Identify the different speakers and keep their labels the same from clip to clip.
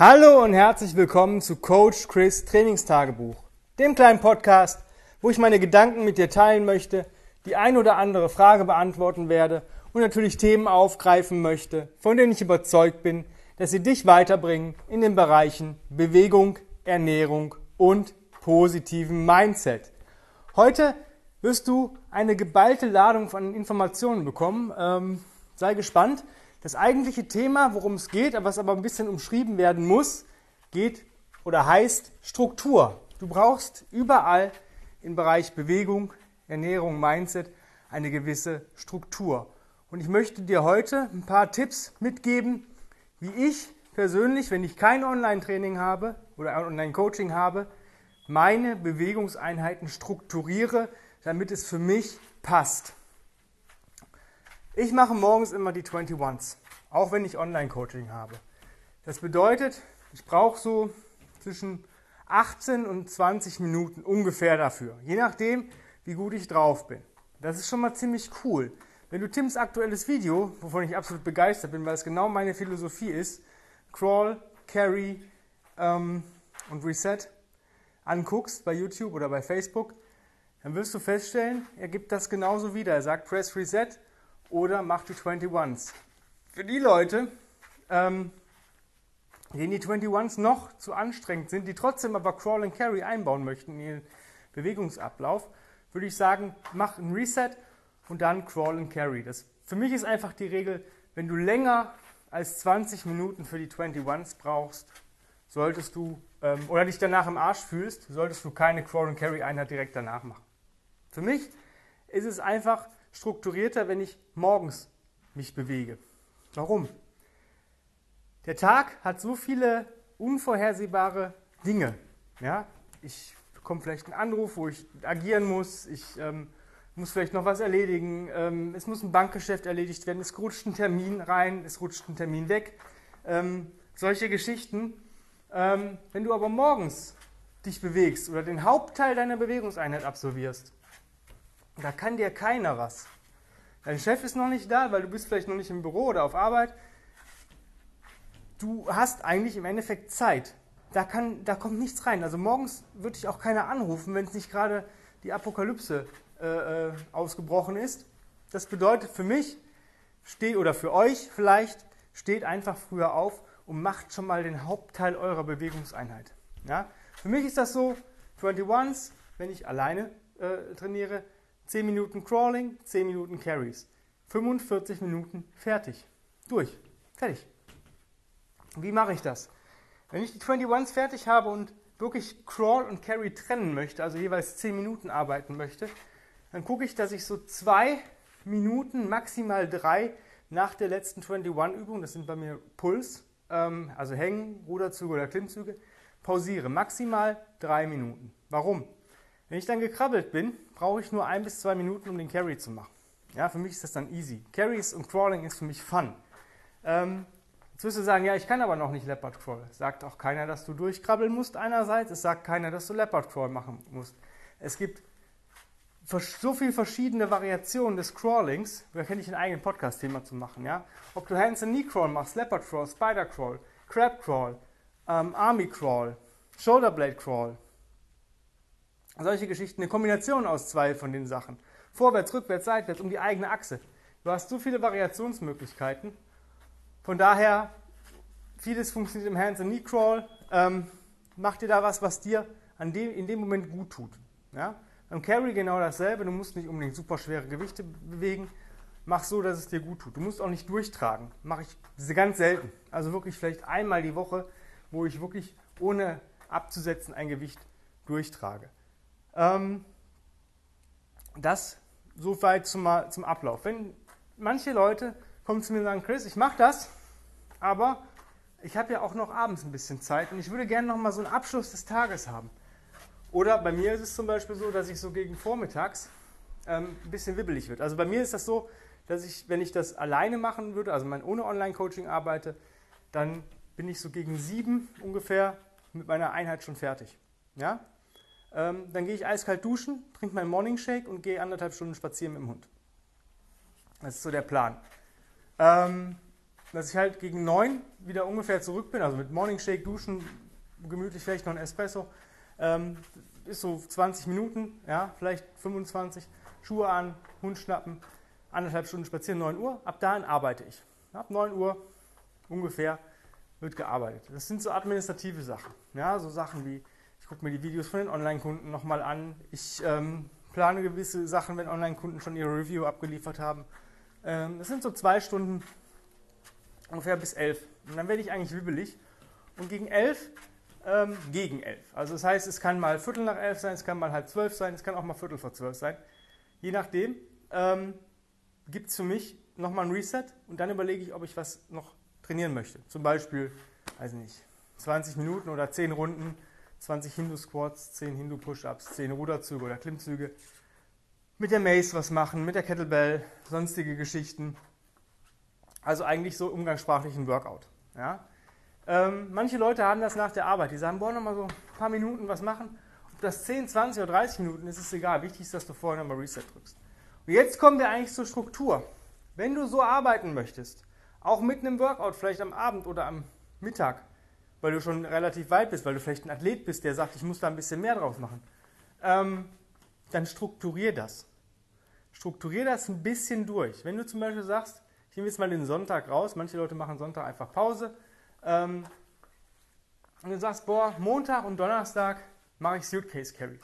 Speaker 1: Hallo und herzlich willkommen zu Coach Chris Trainingstagebuch, dem kleinen Podcast, wo ich meine Gedanken mit dir teilen möchte, die ein oder andere Frage beantworten werde und natürlich Themen aufgreifen möchte, von denen ich überzeugt bin, dass sie dich weiterbringen in den Bereichen Bewegung, Ernährung und positiven Mindset. Heute wirst du eine geballte Ladung von Informationen bekommen. Ähm, sei gespannt. Das eigentliche Thema, worum es geht, was aber ein bisschen umschrieben werden muss, geht oder heißt Struktur. Du brauchst überall im Bereich Bewegung, Ernährung, Mindset eine gewisse Struktur. Und ich möchte dir heute ein paar Tipps mitgeben, wie ich persönlich, wenn ich kein Online-Training habe oder Online-Coaching habe, meine Bewegungseinheiten strukturiere, damit es für mich passt. Ich mache morgens immer die 21s, auch wenn ich Online-Coaching habe. Das bedeutet, ich brauche so zwischen 18 und 20 Minuten ungefähr dafür, je nachdem, wie gut ich drauf bin. Das ist schon mal ziemlich cool. Wenn du Tims aktuelles Video, wovon ich absolut begeistert bin, weil es genau meine Philosophie ist, Crawl, Carry ähm, und Reset, anguckst bei YouTube oder bei Facebook, dann wirst du feststellen, er gibt das genauso wieder. Er sagt Press Reset oder mach die 21s. Für die Leute, ähm, denen die 21s noch zu anstrengend sind, die trotzdem aber Crawl and Carry einbauen möchten in ihren Bewegungsablauf, würde ich sagen, mach ein Reset und dann Crawl and Carry. Das, für mich ist einfach die Regel, wenn du länger als 20 Minuten für die 21s brauchst, solltest du ähm, oder dich danach im Arsch fühlst, solltest du keine Crawl and Carry Einheit direkt danach machen. Für mich ist es einfach strukturierter, wenn ich morgens mich bewege. Warum? Der Tag hat so viele unvorhersehbare Dinge. Ja? Ich bekomme vielleicht einen Anruf, wo ich agieren muss. Ich ähm, muss vielleicht noch was erledigen. Ähm, es muss ein Bankgeschäft erledigt werden. Es rutscht ein Termin rein, es rutscht ein Termin weg. Ähm, solche Geschichten. Ähm, wenn du aber morgens dich bewegst oder den Hauptteil deiner Bewegungseinheit absolvierst, da kann dir keiner was. Dein Chef ist noch nicht da, weil du bist vielleicht noch nicht im Büro oder auf Arbeit. Du hast eigentlich im Endeffekt Zeit. Da, kann, da kommt nichts rein. Also morgens würde ich auch keiner anrufen, wenn es nicht gerade die Apokalypse äh, äh, ausgebrochen ist. Das bedeutet für mich, steh, oder für euch vielleicht, steht einfach früher auf und macht schon mal den Hauptteil eurer Bewegungseinheit. Ja? Für mich ist das so, 21s, wenn ich alleine äh, trainiere, 10 Minuten Crawling, 10 Minuten Carries. 45 Minuten fertig. Durch. Fertig. Wie mache ich das? Wenn ich die 21s fertig habe und wirklich Crawl und Carry trennen möchte, also jeweils 10 Minuten arbeiten möchte, dann gucke ich, dass ich so zwei Minuten, maximal drei nach der letzten 21-Übung, das sind bei mir Puls, ähm, also Hängen, Ruderzüge oder Klimmzüge, pausiere. Maximal drei Minuten. Warum? Wenn ich dann gekrabbelt bin, brauche ich nur ein bis zwei Minuten, um den Carry zu machen. Ja, für mich ist das dann easy. Carries und Crawling ist für mich Fun. Ähm, jetzt wirst du sagen, ja, ich kann aber noch nicht Leopard Crawl. Sagt auch keiner, dass du durchkrabbeln musst einerseits. Es sagt keiner, dass du Leopard Crawl machen musst. Es gibt so viele verschiedene Variationen des Crawlings, da kann ich ein eigenes Podcast-Thema zu machen, ja. Ob du Hands and Knee Crawl machst, Leopard Crawl, Spider Crawl, Crab Crawl, ähm, Army Crawl, Shoulder Blade Crawl, solche Geschichten, eine Kombination aus zwei von den Sachen. Vorwärts, rückwärts, seitwärts, um die eigene Achse. Du hast so viele Variationsmöglichkeiten. Von daher, vieles funktioniert im Hands- and Knee-Crawl. Ähm, mach dir da was, was dir an dem, in dem Moment gut tut. Ja? Beim Carry genau dasselbe. Du musst nicht unbedingt super schwere Gewichte bewegen. Mach so, dass es dir gut tut. Du musst auch nicht durchtragen. Mache ich ganz selten. Also wirklich vielleicht einmal die Woche, wo ich wirklich ohne abzusetzen ein Gewicht durchtrage. Ähm, das soweit zum, zum Ablauf. Wenn manche Leute kommen zu mir und sagen, Chris, ich mache das, aber ich habe ja auch noch abends ein bisschen Zeit und ich würde gerne noch mal so einen Abschluss des Tages haben. Oder bei mir ist es zum Beispiel so, dass ich so gegen vormittags ähm, ein bisschen wibbelig wird. Also bei mir ist das so, dass ich, wenn ich das alleine machen würde, also mein ohne Online-Coaching arbeite, dann bin ich so gegen sieben ungefähr mit meiner Einheit schon fertig. Ja? Ähm, dann gehe ich eiskalt duschen, trinke meinen Morning Shake und gehe anderthalb Stunden spazieren mit dem Hund. Das ist so der Plan. Ähm, dass ich halt gegen 9 wieder ungefähr zurück bin, also mit Morning Shake, Duschen, gemütlich vielleicht noch ein Espresso. Ähm, ist so 20 Minuten, ja, vielleicht 25. Schuhe an, Hund schnappen, anderthalb Stunden spazieren, 9 Uhr. Ab dahin arbeite ich. Ab 9 Uhr ungefähr wird gearbeitet. Das sind so administrative Sachen. Ja, so Sachen wie, gucke mir die Videos von den Online-Kunden nochmal an. Ich ähm, plane gewisse Sachen, wenn Online-Kunden schon ihre Review abgeliefert haben. Ähm, das sind so zwei Stunden ungefähr bis elf. Und dann werde ich eigentlich wibbelig. Und gegen elf, ähm, gegen elf. Also das heißt, es kann mal Viertel nach elf sein, es kann mal halb zwölf sein, es kann auch mal Viertel vor zwölf sein. Je nachdem ähm, gibt es für mich nochmal ein Reset und dann überlege ich, ob ich was noch trainieren möchte. Zum Beispiel, weiß nicht, 20 Minuten oder 10 Runden, 20 Hindu-Squats, 10 Hindu-Push-Ups, 10 Ruderzüge oder Klimmzüge. Mit der Mace was machen, mit der Kettlebell, sonstige Geschichten. Also eigentlich so umgangssprachlichen Workout. Ja? Ähm, manche Leute haben das nach der Arbeit. Die sagen, boah, nochmal so ein paar Minuten was machen. Ob das 10, 20 oder 30 Minuten ist, ist egal. Wichtig ist, dass du vorher nochmal Reset drückst. Und jetzt kommen wir eigentlich zur Struktur. Wenn du so arbeiten möchtest, auch mit einem Workout, vielleicht am Abend oder am Mittag, weil du schon relativ weit bist, weil du vielleicht ein Athlet bist, der sagt, ich muss da ein bisschen mehr draus machen, ähm, dann strukturier das. Strukturier das ein bisschen durch. Wenn du zum Beispiel sagst, ich nehme jetzt mal den Sonntag raus, manche Leute machen Sonntag einfach Pause, ähm, und du sagst, boah, Montag und Donnerstag mache ich Suitcase Carries.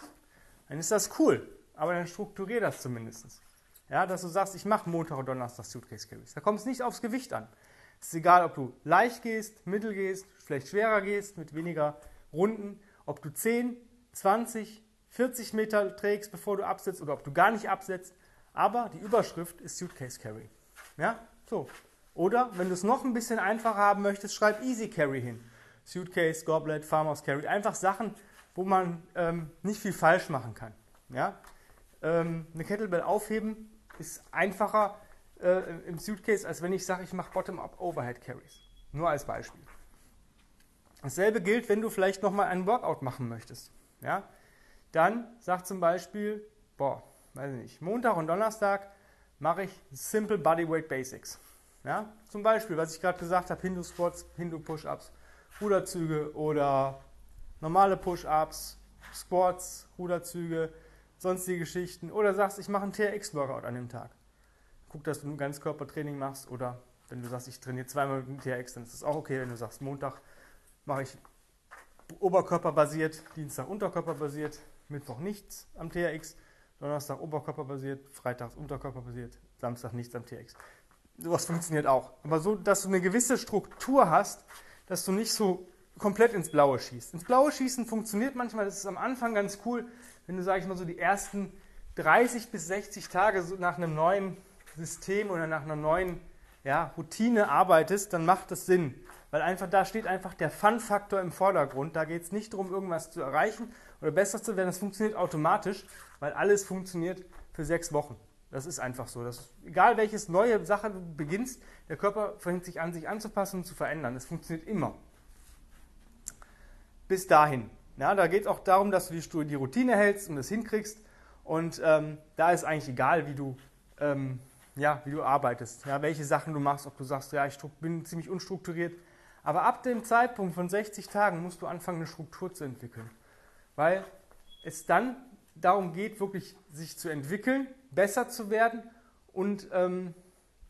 Speaker 1: Dann ist das cool, aber dann strukturier das zumindest. Ja, dass du sagst, ich mache Montag und Donnerstag Suitcase Carries. Da kommt es nicht aufs Gewicht an. Es ist egal, ob du leicht gehst, mittel gehst, vielleicht schwerer gehst, mit weniger Runden, ob du 10, 20, 40 Meter trägst, bevor du absetzt oder ob du gar nicht absetzt. Aber die Überschrift ist Suitcase Carry. Ja, so. Oder wenn du es noch ein bisschen einfacher haben möchtest, schreib Easy Carry hin. Suitcase, Goblet, Farmers Carry. Einfach Sachen, wo man ähm, nicht viel falsch machen kann. Ja? Ähm, eine Kettlebell aufheben ist einfacher äh, im Suitcase, als wenn ich sage, ich mache Bottom-up Overhead Carries. Nur als Beispiel. Dasselbe gilt, wenn du vielleicht nochmal einen Workout machen möchtest. Ja? Dann sag zum Beispiel, boah, weiß ich nicht, Montag und Donnerstag mache ich Simple Bodyweight Basics. Ja? Zum Beispiel, was ich gerade gesagt habe, Hindu-Squats, Hindu-Push-Ups, Ruderzüge oder normale Push-Ups, Squats, Ruderzüge, sonstige Geschichten. Oder sagst, ich mache einen TRX-Workout an dem Tag. Guck, dass du ein Ganzkörpertraining machst. Oder wenn du sagst, ich trainiere zweimal mit dem TRX, dann ist das auch okay. Wenn du sagst, Montag mache ich oberkörperbasiert, Dienstag unterkörperbasiert, Mittwoch nichts am TRX, Donnerstag oberkörperbasiert, Freitag unterkörperbasiert, Samstag nichts am TRX. Sowas funktioniert auch. Aber so, dass du eine gewisse Struktur hast, dass du nicht so komplett ins Blaue schießt. Ins Blaue schießen funktioniert manchmal, das ist am Anfang ganz cool, wenn du, sag ich mal, so die ersten 30 bis 60 Tage so nach einem neuen System oder nach einer neuen ja, Routine arbeitest, dann macht das Sinn. Weil einfach da steht einfach der Fun-Faktor im Vordergrund. Da geht es nicht darum, irgendwas zu erreichen oder besser zu werden. Das funktioniert automatisch, weil alles funktioniert für sechs Wochen. Das ist einfach so. Das, egal welches neue Sache du beginnst, der Körper fängt sich an, sich anzupassen und zu verändern. Das funktioniert immer. Bis dahin. Ja, da geht es auch darum, dass du die, Routine hältst und es hinkriegst. Und ähm, da ist eigentlich egal, wie du, ähm, ja, wie du arbeitest, ja, welche Sachen du machst, ob du sagst, ja, ich bin ziemlich unstrukturiert. Aber ab dem Zeitpunkt von 60 Tagen musst du anfangen, eine Struktur zu entwickeln. Weil es dann darum geht, wirklich sich zu entwickeln, besser zu werden und ähm,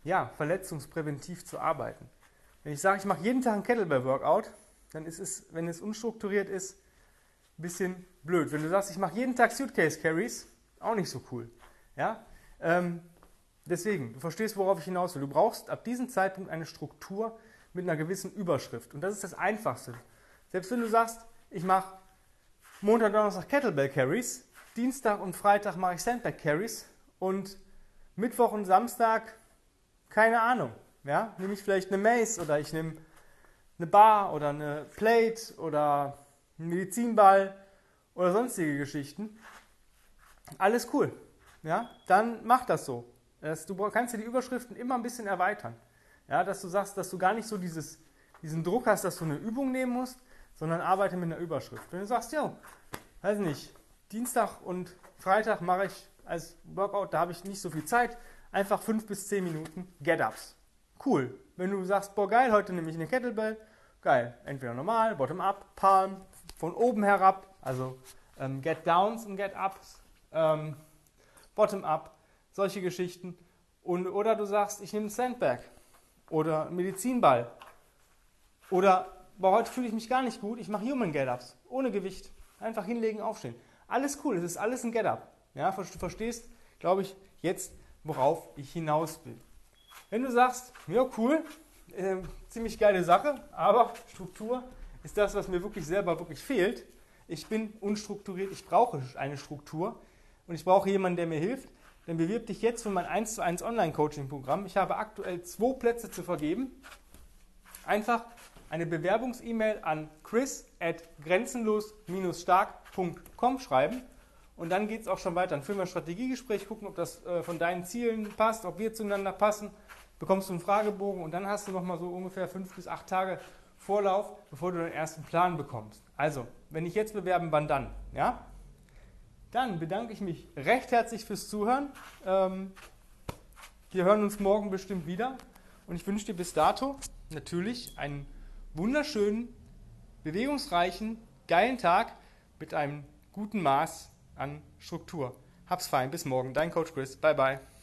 Speaker 1: ja, verletzungspräventiv zu arbeiten. Wenn ich sage, ich mache jeden Tag ein Kettlebell-Workout, dann ist es, wenn es unstrukturiert ist, ein bisschen blöd. Wenn du sagst, ich mache jeden Tag Suitcase Carries, auch nicht so cool. Ja? Ähm, deswegen, du verstehst, worauf ich hinaus will. Du brauchst ab diesem Zeitpunkt eine Struktur mit einer gewissen Überschrift. Und das ist das Einfachste. Selbst wenn du sagst, ich mache Montag, Donnerstag Kettlebell Carries, Dienstag und Freitag mache ich Sandbag Carries und Mittwoch und Samstag, keine Ahnung. Ja? Nehme ich vielleicht eine Mace oder ich nehme eine Bar oder eine Plate oder einen Medizinball oder sonstige Geschichten. Alles cool. Ja, dann mach das so. Du kannst dir die Überschriften immer ein bisschen erweitern. Ja, dass du sagst, dass du gar nicht so dieses, diesen Druck hast, dass du eine Übung nehmen musst, sondern arbeite mit einer Überschrift. Wenn du sagst, ja, weiß nicht, Dienstag und Freitag mache ich als Workout, da habe ich nicht so viel Zeit, einfach fünf bis zehn Minuten Get-Ups. Cool. Wenn du sagst, boah geil, heute nehme ich eine Kettlebell, geil, entweder normal, bottom up, palm, von oben herab, also ähm, get downs und get ups, ähm, bottom up, solche Geschichten. Und, oder du sagst, ich nehme einen Sandbag oder einen Medizinball. Oder, boah, heute fühle ich mich gar nicht gut, ich mache Human Get-Ups, ohne Gewicht. Einfach hinlegen, aufstehen. Alles cool, es ist alles ein Get-Up. Ja, du verstehst, glaube ich, jetzt, worauf ich hinaus will. Wenn du sagst, ja cool, äh, ziemlich geile Sache, aber Struktur ist das, was mir wirklich selber wirklich fehlt. Ich bin unstrukturiert, ich brauche eine Struktur und ich brauche jemanden, der mir hilft. Dann bewirb dich jetzt für mein 1 zu 1 Online-Coaching-Programm. Ich habe aktuell zwei Plätze zu vergeben. Einfach eine Bewerbungs-E-Mail an chris at grenzenlos-stark.com schreiben und dann geht es auch schon weiter. Dann führen wir ein Strategiegespräch, gucken, ob das äh, von deinen Zielen passt, ob wir zueinander passen. Bekommst du einen Fragebogen und dann hast du nochmal so ungefähr fünf bis acht Tage Vorlauf, bevor du deinen ersten Plan bekommst. Also, wenn ich jetzt bewerben, wann dann? Ja? Dann bedanke ich mich recht herzlich fürs Zuhören. Ähm, wir hören uns morgen bestimmt wieder und ich wünsche dir bis dato natürlich einen wunderschönen, bewegungsreichen, geilen Tag mit einem guten Maß an Struktur. Hab's fein, bis morgen. Dein Coach Chris. Bye bye.